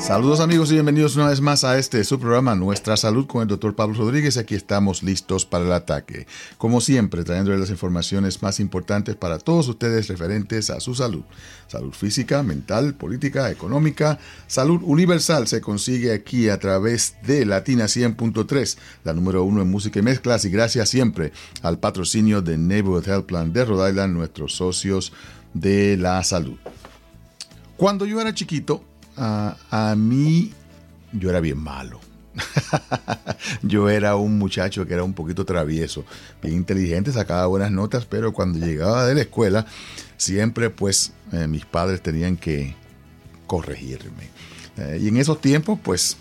Saludos amigos y bienvenidos una vez más a este su programa Nuestra Salud con el doctor Pablo Rodríguez. Aquí estamos listos para el ataque. Como siempre, trayéndoles las informaciones más importantes para todos ustedes referentes a su salud. Salud física, mental, política, económica. Salud universal se consigue aquí a través de Latina 100.3, la número uno en música y mezclas. Y gracias siempre al patrocinio de Neighborhood Health Plan de Rhode Island, nuestros socios de la salud. Cuando yo era chiquito, a mí yo era bien malo. yo era un muchacho que era un poquito travieso, bien inteligente, sacaba buenas notas, pero cuando llegaba de la escuela, siempre pues eh, mis padres tenían que corregirme. Eh, y en esos tiempos pues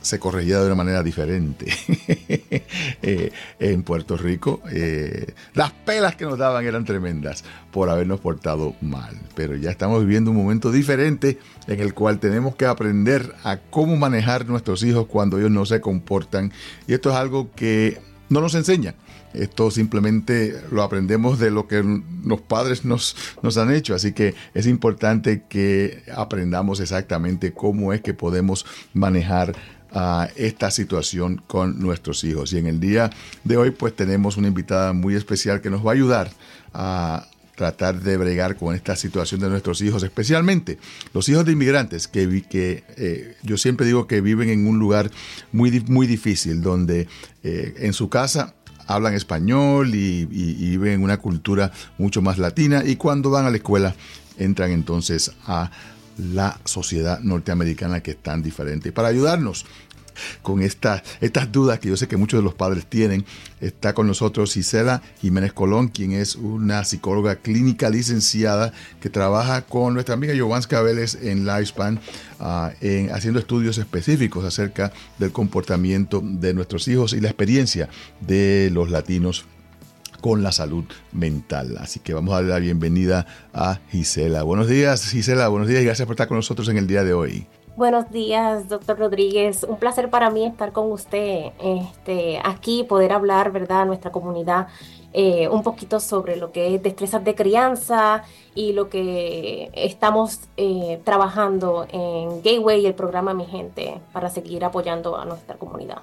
se corregía de una manera diferente. Eh, en Puerto Rico, eh, las pelas que nos daban eran tremendas por habernos portado mal. Pero ya estamos viviendo un momento diferente en el cual tenemos que aprender a cómo manejar nuestros hijos cuando ellos no se comportan. Y esto es algo que no nos enseñan. Esto simplemente lo aprendemos de lo que los padres nos, nos han hecho. Así que es importante que aprendamos exactamente cómo es que podemos manejar a esta situación con nuestros hijos. Y en el día de hoy pues tenemos una invitada muy especial que nos va a ayudar a tratar de bregar con esta situación de nuestros hijos, especialmente los hijos de inmigrantes, que, que eh, yo siempre digo que viven en un lugar muy, muy difícil, donde eh, en su casa hablan español y, y, viven en una cultura mucho más latina y cuando van a la escuela entran entonces a la sociedad norteamericana que es tan diferente. Para ayudarnos con estas dudas que yo sé que muchos de los padres tienen, está con nosotros Gisela Jiménez Colón, quien es una psicóloga clínica licenciada que trabaja con nuestra amiga Giovanska Vélez en Lifespan, ah, en, haciendo estudios específicos acerca del comportamiento de nuestros hijos y la experiencia de los latinos con la salud mental. Así que vamos a darle la bienvenida a Gisela. Buenos días, Gisela. Buenos días y gracias por estar con nosotros en el día de hoy. Buenos días, doctor Rodríguez. Un placer para mí estar con usted este, aquí, poder hablar, ¿verdad?, a nuestra comunidad eh, un poquito sobre lo que es destrezas de crianza y lo que estamos eh, trabajando en Gateway y el programa Mi Gente para seguir apoyando a nuestra comunidad.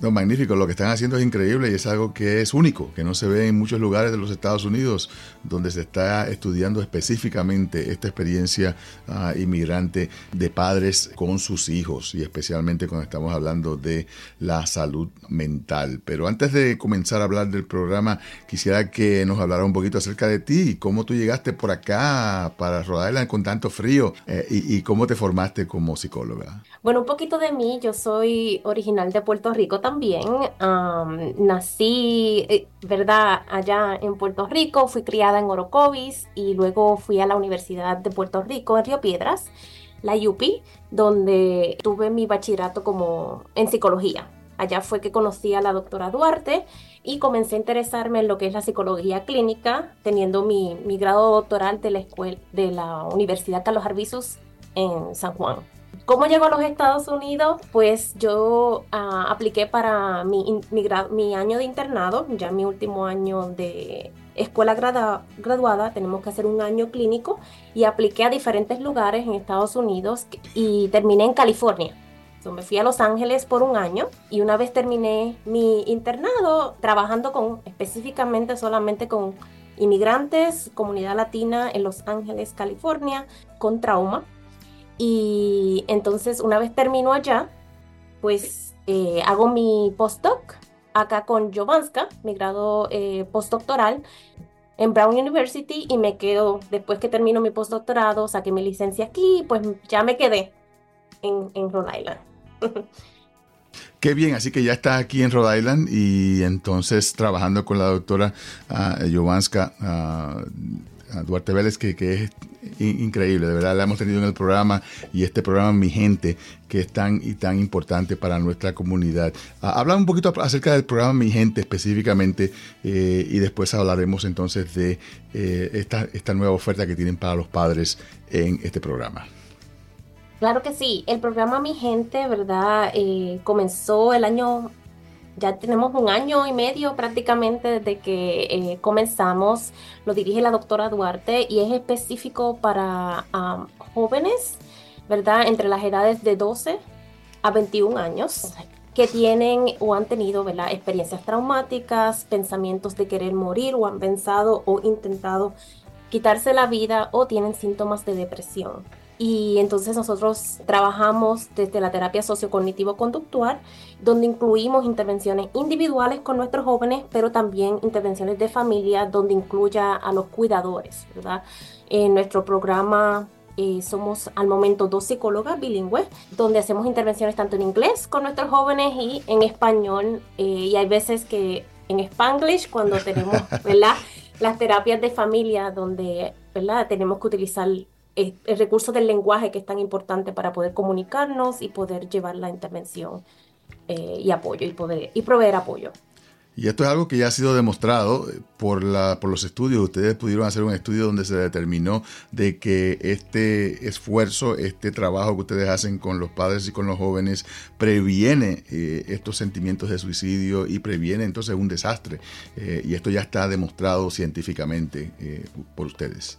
No, magnífico. Lo que están haciendo es increíble y es algo que es único, que no se ve en muchos lugares de los Estados Unidos, donde se está estudiando específicamente esta experiencia ah, inmigrante de padres con sus hijos y especialmente cuando estamos hablando de la salud mental. Pero antes de comenzar a hablar del programa, quisiera que nos hablara un poquito acerca de ti, cómo tú llegaste por acá para Rhode con tanto frío eh, y, y cómo te formaste como psicóloga. Bueno, un poquito de mí, yo soy original de Puerto Rico también. nací, eh, ¿verdad? Allá en Puerto Rico, fui criada en Orocovis y luego fui a la Universidad de Puerto Rico en Río Piedras, la UPI, donde tuve mi bachillerato como en psicología. Allá fue que conocí a la doctora Duarte y comencé a interesarme en lo que es la psicología clínica, teniendo mi, mi grado doctoral de la, escuela, de la Universidad Carlos Arbizus en San Juan. ¿Cómo llegó a los Estados Unidos? Pues yo ah, apliqué para mi, año de internado, ya mi último año de escuela graduada, tenemos que hacer un año clínico y apliqué a diferentes lugares en Estados Unidos y terminé en California. me fui a Los Ángeles por un año y una vez terminé mi internado trabajando con específicamente solamente con inmigrantes, comunidad latina en Los Ángeles, California, con trauma y entonces una vez termino allá, pues eh, hago mi postdoc acá con Jovanska, mi grado eh, postdoctoral en Brown University y me quedo, después que termino mi postdoctorado, saqué mi licencia aquí, pues ya me quedé en, en Rhode Island. Qué bien, así que ya está aquí en Rhode Island y entonces trabajando con la doctora uh, Jovanska. Ah, Duarte Vélez, que, es increíble, de verdad la hemos tenido en el programa y este programa Mi Gente, que es tan y tan importante para nuestra comunidad. Ah, habla un poquito acerca del programa Mi Gente específicamente eh, y después hablaremos entonces de eh, esta, esta nueva oferta que tienen para los padres en este programa. Claro que sí, el programa Mi Gente, ¿verdad? Eh, comenzó el año ya tenemos un año y medio prácticamente desde que eh, comenzamos. Lo dirige la doctora Duarte y es específico para jóvenes ¿verdad? Entre las edades de 12 a 21 años que tienen o han tenido ¿verdad? experiencias traumáticas, pensamientos de querer morir o han pensado o intentado quitarse la vida o tienen síntomas de depresión. Y entonces nosotros trabajamos desde la terapia sociocognitivo-conductual, donde incluimos intervenciones individuales con nuestros jóvenes, pero también intervenciones de familia, donde incluya a los cuidadores, ¿verdad? En nuestro programa eh, somos al momento dos psicólogas bilingües, donde hacemos intervenciones tanto en inglés con nuestros jóvenes y en español. Eh, y hay veces que en spanglish, cuando tenemos ¿verdad? las terapias de familia, donde ¿verdad? tenemos que utilizar el, recurso del lenguaje que es tan importante para poder comunicarnos y poder llevar la intervención eh, y apoyo y, poder, y proveer apoyo. Y esto es algo que ya ha sido demostrado eh, por, la, por los estudios. Ustedes pudieron hacer un estudio donde se determinó de que este esfuerzo, este trabajo que ustedes hacen con los padres y con los jóvenes previene eh, estos sentimientos de suicidio y previene entonces un desastre. y esto ya está demostrado científicamente por ustedes.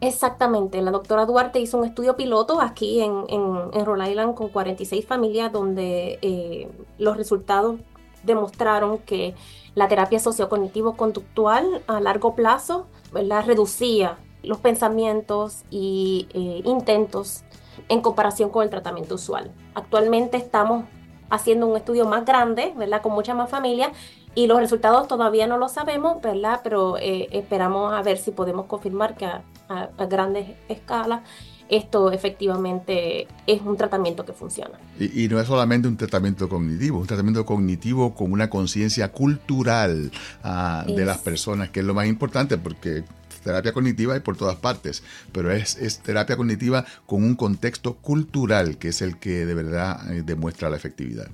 Exactamente, la doctora Duarte hizo un estudio piloto aquí en, en, Rhode Island con 46 familias donde eh, los resultados demostraron que la terapia sociocognitivo-conductual a largo plazo la reducía los pensamientos y eh, intentos en comparación con el tratamiento usual. Actualmente estamos haciendo un estudio más grande, ¿verdad? Con muchas más familias y los resultados todavía no lo sabemos, ¿verdad? Pero eh, esperamos a ver si podemos confirmar que a, grandes escalas esto efectivamente es un tratamiento que funciona. Y, no es solamente un tratamiento cognitivo, un tratamiento cognitivo con una conciencia cultural ah, de las personas, que es lo más importante porque terapia cognitiva hay por todas partes, pero es, es, terapia cognitiva con un contexto cultural que es el que de verdad eh, demuestra la efectividad.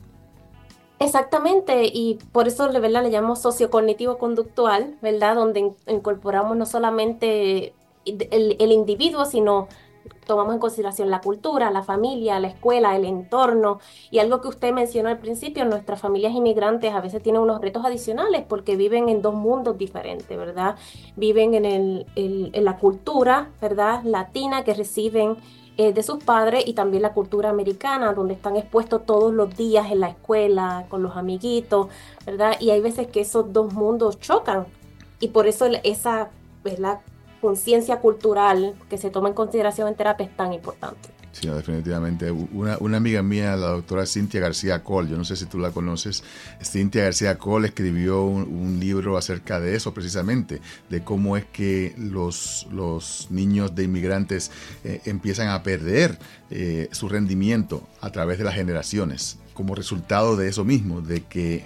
Exactamente, y por eso ¿verdad? le llamamos sociocognitivo conductual, ¿verdad? Donde incorporamos no solamente el, individuo, sino tomamos en consideración la cultura, la familia, la escuela, el entorno. Y algo que usted mencionó al principio, nuestras familias inmigrantes a veces tienen unos retos adicionales porque viven en dos mundos diferentes, ¿verdad? Viven en, el, en la cultura, ¿verdad? Latina que reciben eh, de sus padres y también la cultura americana, donde están expuestos todos los días en la escuela, con los amiguitos, ¿verdad? Y hay veces que esos dos mundos chocan y por eso esa la conciencia cultural que se toma en consideración en terapia es tan importante. Sí, definitivamente. Una, amiga mía, la doctora Cintia García Cole, yo no sé si tú la conoces, Cintia García Cole escribió un, libro acerca de eso precisamente, de cómo es que los, los niños de inmigrantes eh, empiezan a perder eh, su rendimiento a través de las generaciones como resultado de eso mismo, de que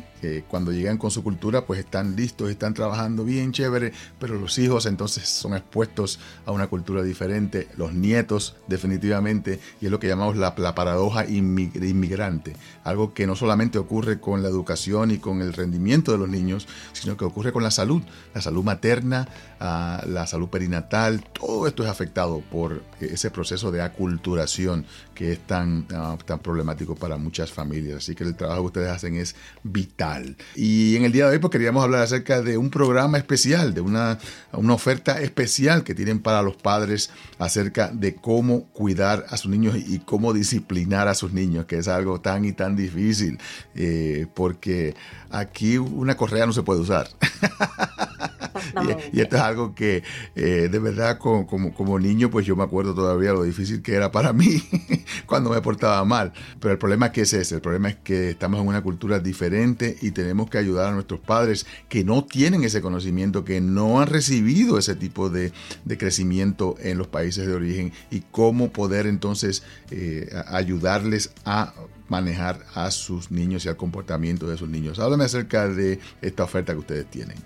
cuando llegan con su cultura pues están listos, están trabajando bien chévere, pero los hijos entonces son expuestos a una cultura diferente, los nietos definitivamente, y es lo que llamamos la, paradoja inmigrante, algo que no solamente ocurre con la educación y con el rendimiento de los niños, sino que ocurre con la salud, la salud materna, ah, la salud perinatal, todo esto es afectado por ese proceso de aculturación que es tan, ah, tan problemático para muchas familias. Así que el trabajo que ustedes hacen es vital. Y en el día de hoy pues, queríamos hablar acerca de un programa especial, de una, una oferta especial que tienen para los padres acerca de cómo cuidar a sus niños y cómo disciplinar a sus niños, que es algo tan y tan difícil, eh, porque aquí una correa no se puede usar. y, esto es algo que eh, de verdad como, como, niño pues yo me acuerdo todavía lo difícil que era para mí cuando me portaba mal. Pero el problema es que es ese, el problema es que estamos en una cultura diferente y tenemos que ayudar a nuestros padres que no tienen ese conocimiento, que no han recibido ese tipo de, crecimiento en los países de origen y cómo poder entonces eh, ayudarles a manejar a sus niños y al comportamiento de sus niños. Háblame acerca de esta oferta que ustedes tienen.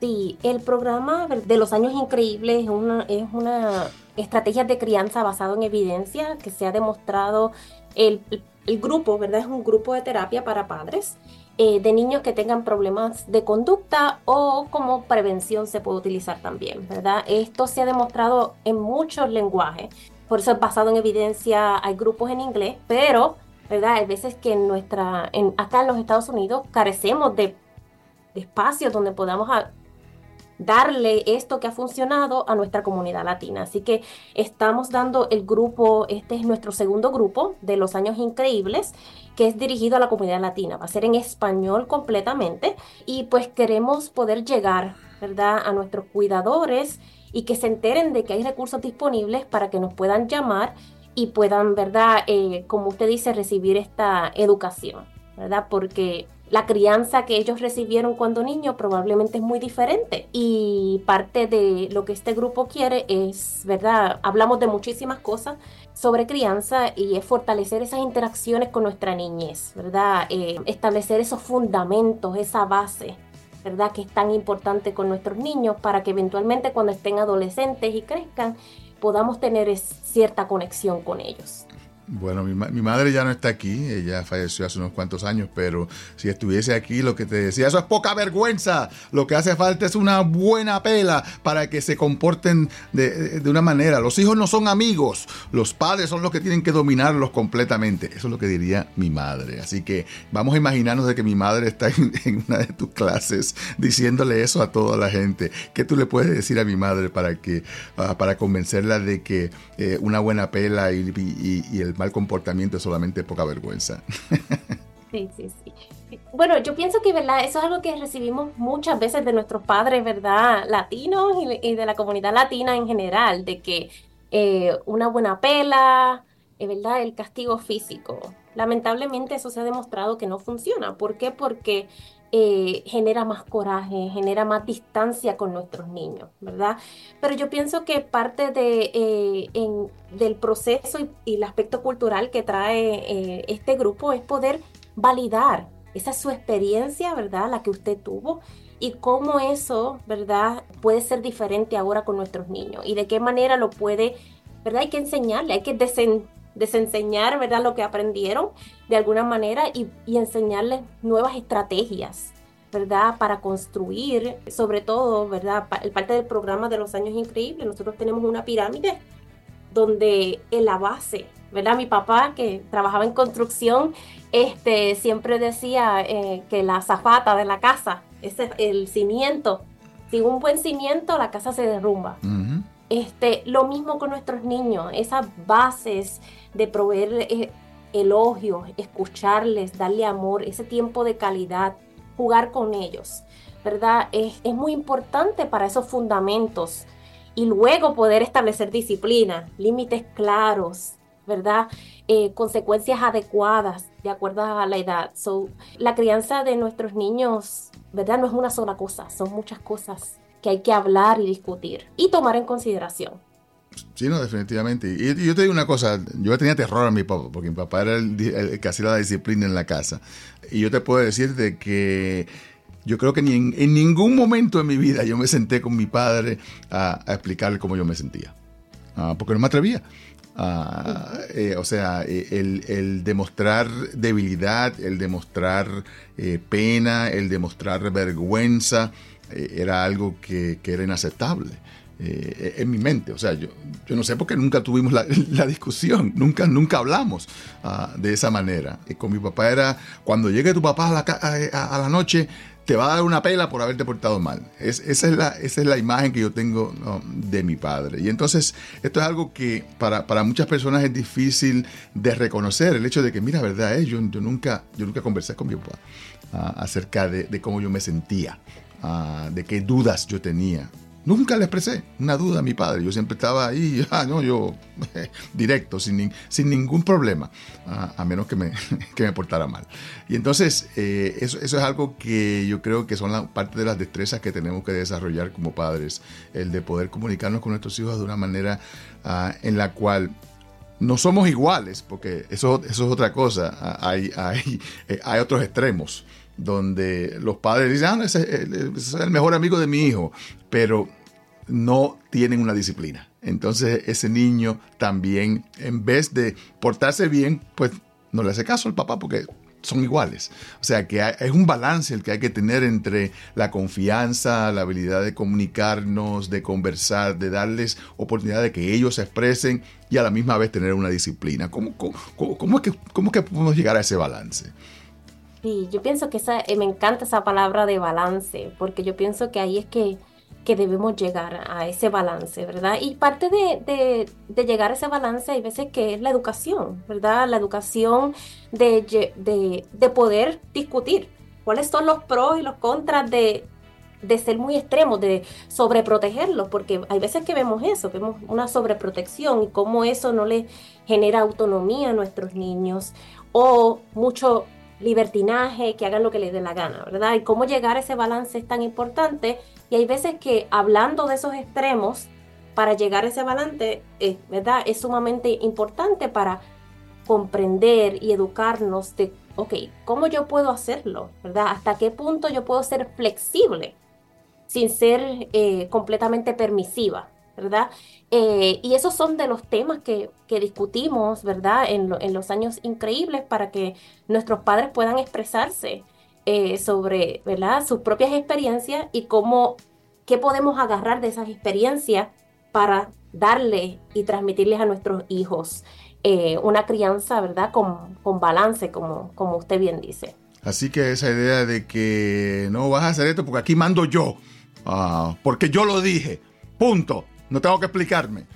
Sí, el programa de los años increíbles es una, es una estrategia de crianza basado en evidencia que se ha demostrado. El, el grupo, ¿verdad? Es un grupo de terapia para padres eh, de niños que tengan problemas de conducta o como prevención se puede utilizar también, ¿verdad? Esto se ha demostrado en muchos lenguajes, por eso es basado en evidencia, hay grupos en inglés, pero, ¿verdad? Hay veces que en nuestra, en, acá en los Estados Unidos carecemos de, de espacios donde podamos darle esto que ha funcionado a nuestra comunidad latina. Así que estamos dando el grupo, este es nuestro segundo grupo de los años increíbles, que es dirigido a la comunidad latina. Va a ser en español completamente y pues queremos poder llegar, ¿verdad?, a nuestros cuidadores y que se enteren de que hay recursos disponibles para que nos puedan llamar y puedan, ¿verdad?, eh, como usted dice, recibir esta educación, ¿verdad? Porque la crianza que ellos recibieron cuando niños probablemente es muy diferente y parte de lo que este grupo quiere es, ¿verdad? Hablamos de muchísimas cosas sobre crianza y es fortalecer esas interacciones con nuestra niñez, ¿verdad? Eh, establecer esos fundamentos, esa base, ¿verdad? Que es tan importante con nuestros niños para que eventualmente cuando estén adolescentes y crezcan podamos tener cierta conexión con ellos. Bueno, mi, mi, madre ya no está aquí, ella falleció hace unos cuantos años, pero si estuviese aquí, lo que te decía, eso es poca vergüenza. Lo que hace falta es una buena pela para que se comporten de, de una manera. Los hijos no son amigos, los padres son los que tienen que dominarlos completamente. Eso es lo que diría mi madre. Así que vamos a imaginarnos de que mi madre está en, una de tus clases diciéndole eso a toda la gente. ¿Qué tú le puedes decir a mi madre para, que, uh, para convencerla de que eh, una buena pela y, y el mal comportamiento es solamente poca vergüenza. Sí, sí, sí. Bueno, yo pienso que, ¿verdad? Eso es algo que recibimos muchas veces de nuestros padres, ¿verdad? Latinos y, de la comunidad latina en general, de que eh, una buena pela, eh, ¿verdad? El castigo físico. Lamentablemente eso se ha demostrado que no funciona. ¿Por qué? Porque eh, genera más coraje, genera más distancia con nuestros niños, ¿verdad? Pero yo pienso que parte de, eh, del proceso y, el aspecto cultural que trae eh, este grupo es poder validar esa es su experiencia, ¿verdad? La que usted tuvo y cómo eso, ¿verdad? Puede ser diferente ahora con nuestros niños y de qué manera lo puede, ¿verdad? Hay que enseñarle, hay que desen desenseñar, ¿verdad? Lo que aprendieron de alguna manera y, enseñarles nuevas estrategias, ¿verdad? Para construir, sobre todo, ¿verdad? El parte del programa de los años increíbles, nosotros tenemos una pirámide donde en la base, ¿verdad? Mi papá, que trabajaba en construcción, este, siempre decía eh, que la zafata de la casa, ese, el cimiento, sin un buen cimiento, la casa se derrumba. Este, lo mismo con nuestros niños, esas bases de proveer eh, elogios, escucharles, darle amor, ese tiempo de calidad, jugar con ellos, ¿verdad? Es, es muy importante para esos fundamentos y luego poder establecer disciplina, límites claros, ¿verdad? Eh, consecuencias adecuadas de acuerdo a la edad. So, la crianza de nuestros niños, ¿verdad? No es una sola cosa, son muchas cosas que hay que hablar y discutir y tomar en consideración. Sí, no, definitivamente. Y, yo te digo una cosa, yo tenía terror a mi papá, porque mi papá era el, que hacía la disciplina en la casa. Y yo te puedo decir de que yo creo que ni en, ningún momento de mi vida yo me senté con mi padre a, explicarle cómo yo me sentía, ah, porque no me atrevía. Ah, eh, o sea, eh, el, demostrar debilidad, el demostrar eh, pena, el demostrar vergüenza, era algo que, era inaceptable. Eh, en mi mente. O sea, yo, yo no sé por qué nunca tuvimos la, discusión, nunca, nunca hablamos ah, de esa manera. Y con mi papá era, cuando llegue tu papá a la, a, la noche, te va a dar una pela por haberte portado mal. Es, esa, es la, esa es la imagen que yo tengo de mi padre. Y entonces, esto es algo que para, para, muchas personas es difícil de reconocer, el hecho de que, mira, verdad, eh, yo, yo, nunca, yo nunca conversé con mi papá ah, acerca de, de, cómo yo me sentía, ah, de qué dudas yo tenía. Nunca le expresé una duda a mi padre. Yo siempre estaba ahí, ah, no, yo directo, sin, sin ningún problema, a menos que me, que me portara mal. Y entonces, eh, eso, eso, es algo que yo creo que son la, parte de las destrezas que tenemos que desarrollar como padres, el de poder comunicarnos con nuestros hijos de una manera ah, en la cual no somos iguales, porque eso, eso es otra cosa. Ah, hay, hay, eh, hay otros extremos donde los padres dicen, ah, ese, es el mejor amigo de mi hijo, pero no tienen una disciplina. Entonces ese niño también, en vez de portarse bien, pues no le hace caso al papá porque son iguales. O sea que es un balance el que hay que tener entre la confianza, la habilidad de comunicarnos, de conversar, de darles oportunidad de que ellos se expresen y a la misma vez tener una disciplina. ¿Cómo, cómo, es, que, cómo es que podemos llegar a ese balance? Sí, yo pienso que esa, eh, me encanta esa palabra de balance, porque yo pienso que ahí es que que debemos llegar a ese balance, ¿verdad? Y parte de, llegar a ese balance hay veces que es la educación, ¿verdad? La educación de, de, poder discutir cuáles son los pros y los contras de, de ser muy extremos, de sobreprotegerlos, porque hay veces que vemos eso, vemos una sobreprotección y cómo eso no le genera autonomía a nuestros niños o mucho libertinaje, que hagan lo que les dé la gana, ¿verdad? Y cómo llegar a ese balance es tan importante y hay veces que hablando de esos extremos, para llegar a ese balance, eh, ¿verdad? Es sumamente importante para comprender y educarnos de, ok, ¿cómo yo puedo hacerlo? ¿Verdad? ¿Hasta qué punto yo puedo ser flexible sin ser eh, completamente permisiva? ¿verdad? Eh, y esos son de los temas que, discutimos, ¿verdad? En, los años increíbles para que nuestros padres puedan expresarse eh, sobre, ¿verdad? Sus propias experiencias y cómo, qué podemos agarrar de esas experiencias para darle y transmitirles a nuestros hijos eh, una crianza, ¿verdad? Con, con balance, como, como usted bien dice. Así que esa idea de que no vas a hacer esto porque aquí mando yo, ah, porque yo lo dije, punto no tengo que explicarme.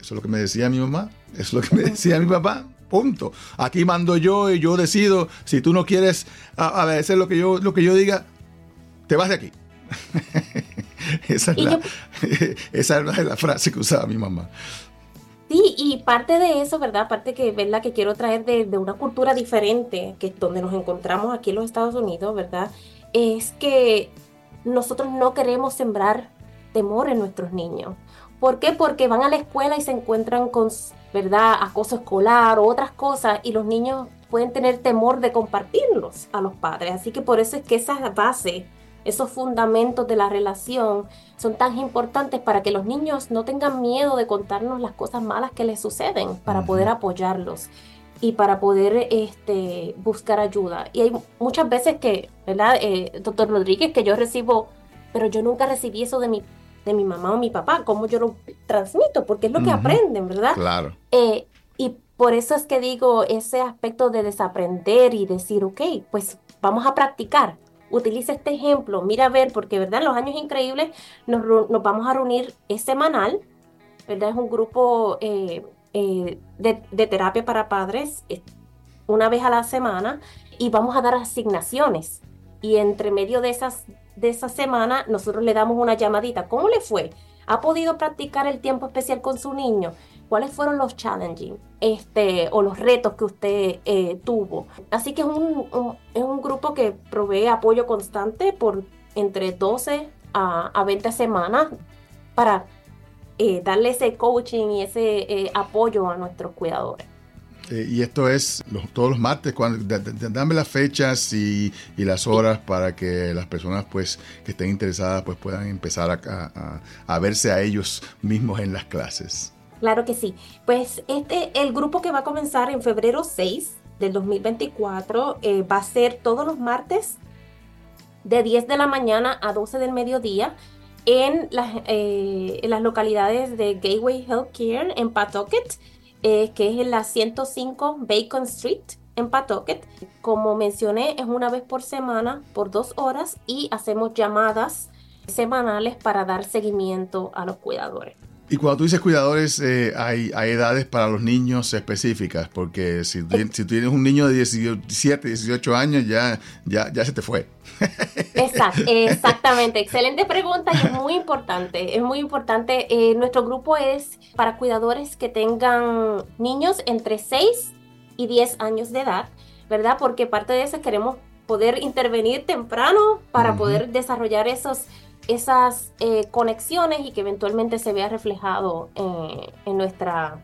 Eso es lo que me decía mi mamá, eso es lo que me decía mi papá. Punto. Aquí mando yo y yo decido. Si tú no quieres hacer lo que yo, lo que yo diga, te vas de aquí. esa, es la, esa la frase que usaba mi mamá. Sí, y parte de eso, ¿verdad? Parte que, ¿verdad? Que quiero traer de, de, una cultura diferente, que es donde nos encontramos aquí en los Estados Unidos, ¿verdad? Es que nosotros no queremos sembrar temor en nuestros niños. ¿Por qué? Porque van a la escuela y se encuentran con, ¿verdad?, acoso escolar o otras cosas y los niños pueden tener temor de compartirlos a los padres. Así que por eso es que esa base, esos fundamentos de la relación son tan importantes para que los niños no tengan miedo de contarnos las cosas malas que les suceden, para poder apoyarlos y para poder este, buscar ayuda. Y hay muchas veces que, ¿verdad, eh, doctor Rodríguez, que yo recibo, pero yo nunca recibí eso de mi de mi mamá o mi papá, cómo yo lo transmito, porque es lo que aprenden, ¿verdad? Claro. Eh, y por eso es que digo ese aspecto de desaprender y decir, ok, pues vamos a practicar. Utiliza este ejemplo, mira a ver, porque verdad, los años increíbles nos, vamos a reunir, es semanal, ¿verdad? Es un grupo eh, eh, de, de, terapia para padres una vez a la semana y vamos a dar asignaciones. Y entre medio de esas de esa semana nosotros le damos una llamadita. ¿Cómo le fue? ¿Ha podido practicar el tiempo especial con su niño? ¿Cuáles fueron los challenging este, o los retos que usted eh, tuvo? Así que es un, es un grupo que provee apoyo constante por entre 12 a, a 20 semanas para eh, darle ese coaching y ese eh, apoyo a nuestros cuidadores. Eh, y esto es todos los martes, cuando, dame las fechas y, las horas para que las personas pues que estén interesadas pues puedan empezar a, verse a ellos mismos en las clases. Claro que sí. Pues este, el grupo que va a comenzar en febrero 6 del 2024 eh, va a ser todos los martes de 10 de la mañana a 12 del mediodía en las, eh, en las localidades de Gateway Healthcare en Pawtucket eh, que es en la 105 Bacon Street en Pawtucket. Como mencioné, es una vez por semana por dos horas y hacemos llamadas semanales para dar seguimiento a los cuidadores. Y cuando tú dices cuidadores, eh, hay, edades para los niños específicas, porque si, si tú tienes un niño de 17, 18 años, ya, ya, ya se te fue. Exactamente, excelente pregunta y es muy importante, es muy importante. Eh, nuestro grupo es para cuidadores que tengan niños entre 6 y 10 años de edad, ¿verdad? Porque parte de eso queremos poder intervenir temprano para poder desarrollar esos esas eh, conexiones y que eventualmente se vea reflejado eh, en nuestra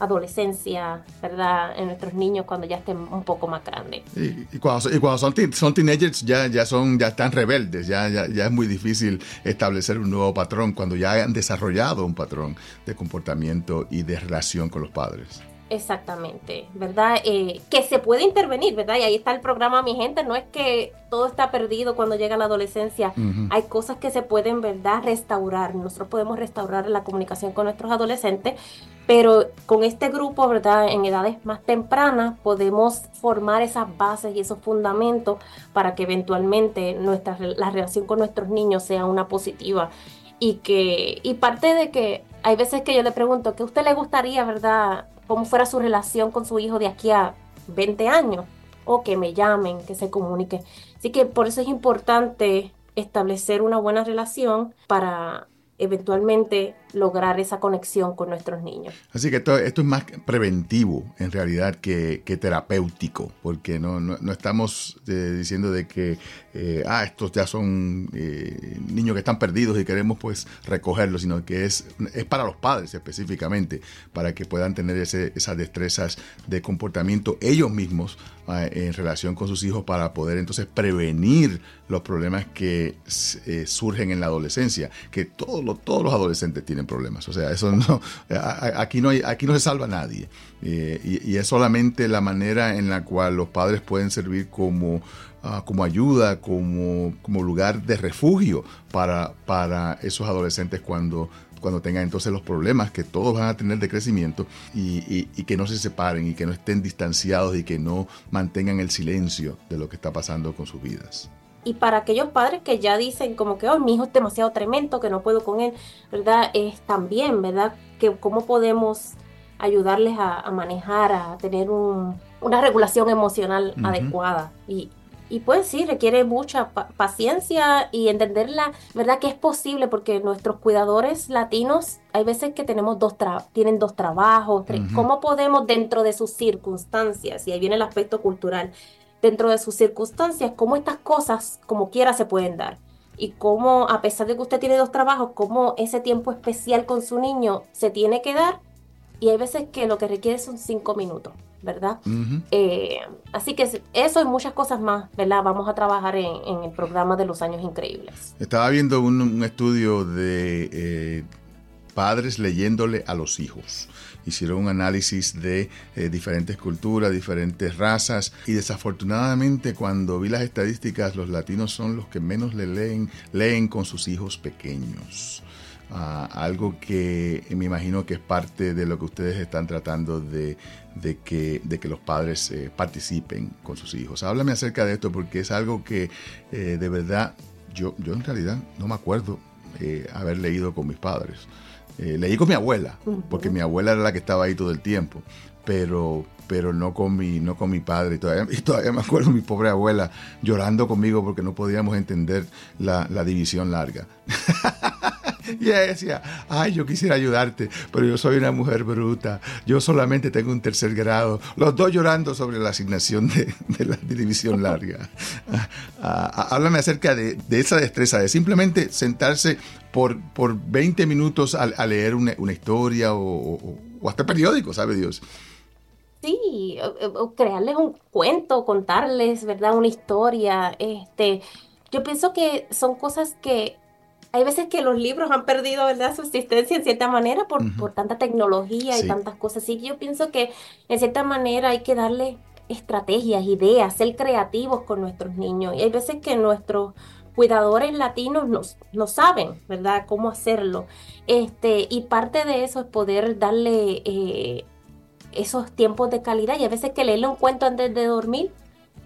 adolescencia, ¿verdad? En nuestros niños cuando ya estén un poco más grandes. Y, cuando, son, son, teenagers ya, ya, son, ya están rebeldes, ya, ya, ya, es muy difícil establecer un nuevo patrón cuando ya han desarrollado un patrón de comportamiento y de relación con los padres. Exactamente, ¿verdad? Eh, que se puede intervenir, ¿verdad? Y ahí está el programa, mi gente. No es que todo está perdido cuando llega la adolescencia. Hay cosas que se pueden, ¿verdad? Restaurar. Nosotros podemos restaurar la comunicación con nuestros adolescentes, pero con este grupo, ¿verdad? En edades más tempranas podemos formar esas bases y esos fundamentos para que eventualmente nuestra, la relación con nuestros niños sea una positiva y que y parte de que hay veces que yo le pregunto que a usted le gustaría, ¿verdad? Cómo fuera su relación con su hijo de aquí a 20 años o que me llamen, que se comunique. Así que por eso es importante establecer una buena relación para eventualmente lograr esa conexión con nuestros niños. Así que esto, esto es más preventivo en realidad que, terapéutico, porque no, no, estamos eh, diciendo de que, eh, ah, estos ya son eh, niños que están perdidos y queremos pues recogerlos, sino que es, es para los padres específicamente, para que puedan tener ese, esas destrezas de comportamiento ellos mismos ah, en relación con sus hijos para poder entonces prevenir los problemas que surgen en la adolescencia, que todos, todos los adolescentes tienen problemas. O sea, eso no, aquí no, hay, aquí no se salva nadie. Eh, y, es solamente la manera en la cual los padres pueden servir como, ah, como ayuda, como, como lugar de refugio para, para esos adolescentes cuando cuando tengan entonces los problemas que todos van a tener de crecimiento y, y, que no se separen y que no estén distanciados y que no mantengan el silencio de lo que está pasando con sus vidas y para aquellos padres que ya dicen como que, oh, mi hijo es demasiado tremendo, que no puedo con él, ¿verdad? Es también, ¿verdad? Que cómo podemos ayudarles a, manejar, a tener una regulación emocional adecuada. Y, y pues sí, requiere mucha paciencia y entenderla, ¿verdad? Que es posible porque nuestros cuidadores latinos, hay veces que tenemos dos tienen dos trabajos, ¿cómo podemos dentro de sus circunstancias? Y ahí viene el aspecto cultural dentro de sus circunstancias, cómo estas cosas, como quiera, se pueden dar. Y cómo, a pesar de que usted tiene dos trabajos, cómo ese tiempo especial con su niño se tiene que dar. Y hay veces que lo que requiere son cinco minutos, ¿verdad? Eh, así que eso y muchas cosas más, ¿verdad? Vamos a trabajar en, el programa de los años increíbles. Estaba viendo un, estudio de eh, padres leyéndole a los hijos hicieron un análisis de eh, diferentes culturas, diferentes razas y desafortunadamente cuando vi las estadísticas los latinos son los que menos le leen, leen con sus hijos pequeños. Ah, algo que me imagino que es parte de lo que ustedes están tratando de, que, los padres eh, participen con sus hijos. Háblame acerca de esto porque es algo que eh, de verdad yo, yo en realidad no me acuerdo haber leído con mis padres. Eh, leí con mi abuela, porque mi abuela era la que estaba ahí todo el tiempo, pero, pero no, con mi, no con mi padre. Y todavía, y todavía me acuerdo mi pobre abuela llorando conmigo porque no podíamos entender la, la división larga. Y ella decía, ay, yo quisiera ayudarte, pero yo soy una mujer bruta, yo solamente tengo un tercer grado. Los dos llorando sobre la asignación de, la división larga. Ah, ah, háblame acerca de, esa destreza, de simplemente sentarse por, por 20 minutos a, leer una, historia o, hasta periódico, ¿sabe Dios? Sí, o, crearles un cuento, contarles, ¿verdad? Una historia. Este, yo pienso que son cosas que hay veces que los libros han perdido, ¿verdad?, su existencia en cierta manera por, por tanta tecnología y tantas cosas. Así que yo pienso que en cierta manera hay que darle estrategias, ideas, ser creativos con nuestros niños. Y hay veces que nuestros cuidadores latinos no, no saben, ¿verdad?, cómo hacerlo. Este, y parte de eso es poder darle eh, esos tiempos de calidad. Y a veces que leerle un cuento antes de dormir,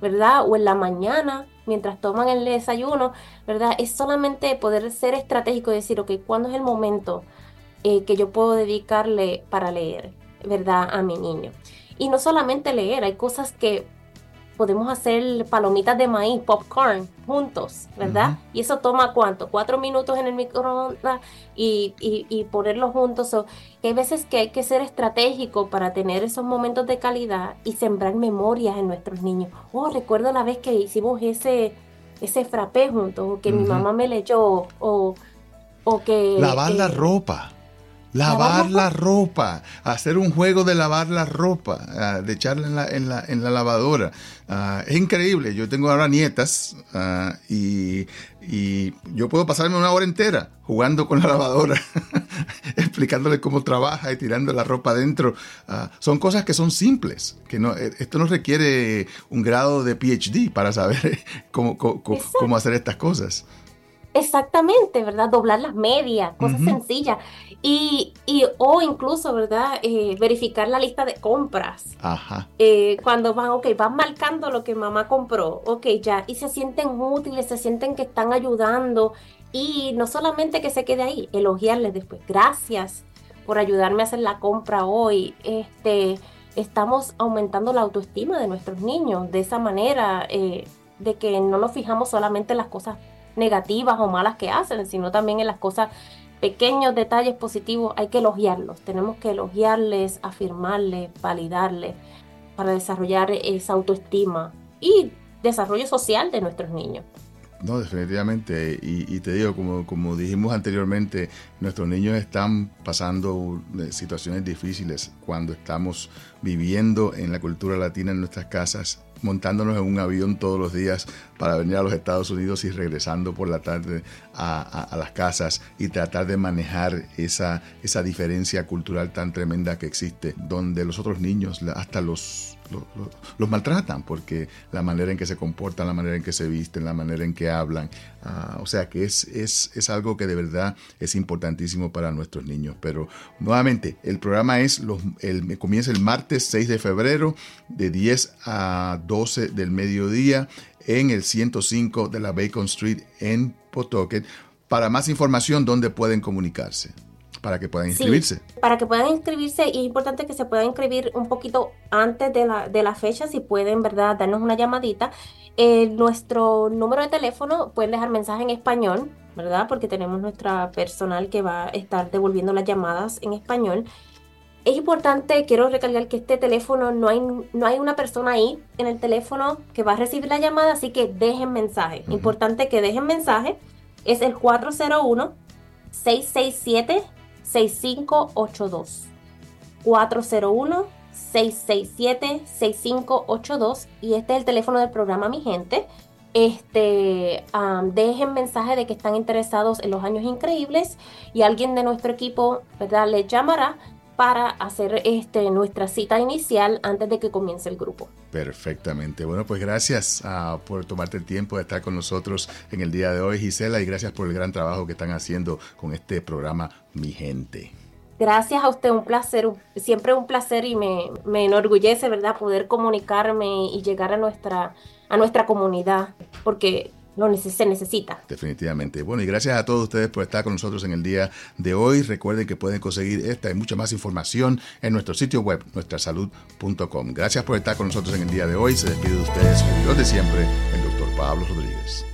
¿verdad? O en la mañana, mientras toman el desayuno, ¿verdad? Es solamente poder ser estratégico y decir, ok, ¿cuándo es el momento eh, que yo puedo dedicarle para leer, ¿verdad? A mi niño. Y no solamente leer, hay cosas que podemos hacer palomitas de maíz, popcorn, juntos, ¿verdad? Y eso toma cuánto? Cuatro minutos en el microondas y, y, ponerlos juntos. que hay veces que hay que ser estratégico para tener esos momentos de calidad y sembrar memorias en nuestros niños. Oh, recuerdo la vez que hicimos ese, ese frappé juntos, o que mi mamá me leyó, o, o que... Lavar la ropa. Lavar la ropa, hacer un juego de lavar la ropa, ah, de echarla en la, en la, en la lavadora. Ah, es increíble, yo tengo ahora nietas ah, y, y, yo puedo pasarme una hora entera jugando con la lavadora, explicándole cómo trabaja y tirando la ropa adentro. son cosas que son simples, que no, eh, esto no requiere un grado de PhD para saber cómo, cómo, cómo hacer estas cosas. Exactamente, ¿verdad? Doblar las medias, cosas sencillas. Y, y, o incluso, ¿verdad? Eh, verificar la lista de compras. Ajá. Eh, cuando van, ok, van marcando lo que mamá compró, ok, ya, y se sienten útiles, se sienten que están ayudando. Y no solamente que se quede ahí, elogiarles después. Gracias por ayudarme a hacer la compra hoy. Este, estamos aumentando la autoestima de nuestros niños de esa manera, eh, de que no nos fijamos solamente en las cosas negativas o malas que hacen, sino también en las cosas pequeños detalles positivos hay que elogiarlos, tenemos que elogiarles, afirmarles, validarles para desarrollar esa autoestima y desarrollo social de nuestros niños. No, definitivamente. Y, te digo, como, como dijimos anteriormente, nuestros niños están pasando situaciones difíciles cuando estamos viviendo en la cultura latina en nuestras casas montándonos en un avión todos los días para venir a los Estados Unidos y regresando por la tarde a, las casas y tratar de manejar esa, esa diferencia cultural tan tremenda que existe, donde los otros niños, hasta los los maltratan porque la manera en que se comportan, la manera en que se visten, la manera en que hablan. Ah, o sea que es, es, es, algo que de verdad es importantísimo para nuestros niños. Pero nuevamente, el programa es, los, el, comienza el martes 6 de febrero de 10 a 12 del mediodía en el 105 de la Bacon Street en Pawtucket. Para más información, ¿dónde pueden comunicarse? Para que puedan inscribirse. para que puedan inscribirse y es importante que se puedan inscribir un poquito antes de la, de la fecha, si pueden, ¿verdad? Darnos una llamadita. Eh, nuestro número de teléfono, pueden dejar mensaje en español, ¿verdad? Porque tenemos nuestra personal que va a estar devolviendo las llamadas en español. Es importante, quiero recalcar que este teléfono no hay, no hay una persona ahí en el teléfono que va a recibir la llamada, así que dejen mensaje. Importante que dejen mensaje. Es el 401 667 6582. 401-667-6582 y este es el teléfono del programa Mi Gente. Este, dejen mensaje de que están interesados en los años increíbles y alguien de nuestro equipo ¿verdad? les llamará para hacer este, nuestra cita inicial antes de que comience el grupo. Perfectamente. Bueno, pues gracias ah, por tomarte el tiempo de estar con nosotros en el día de hoy, Gisela, y gracias por el gran trabajo que están haciendo con este programa Mi Gente. Gracias a usted, un placer, siempre un placer y me, me enorgullece, ¿verdad?, poder comunicarme y llegar a nuestra, a nuestra comunidad, porque lo se necesita. Definitivamente. Bueno, y gracias a todos ustedes por estar con nosotros en el día de hoy. Recuerden que pueden conseguir esta y mucha más información en nuestro sitio web, nuestrasalud.com. Gracias por estar con nosotros en el día de hoy. Se despide de ustedes, el de siempre, el doctor Pablo Rodríguez.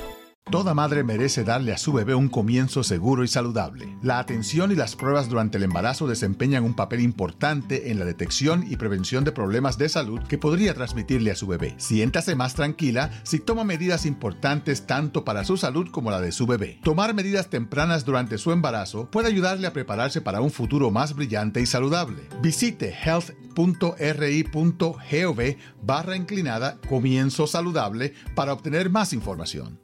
Toda madre merece darle a su bebé un comienzo seguro y saludable. La atención y las pruebas durante el embarazo desempeñan un papel importante en la detección y prevención de problemas de salud que podría transmitirle a su bebé. Siéntase más tranquila si toma medidas importantes tanto para su salud como la de su bebé. Tomar medidas tempranas durante su embarazo puede ayudarle a prepararse para un futuro más brillante y saludable. Visite health.ri.gov barra inclinada comienzo saludable para obtener más información.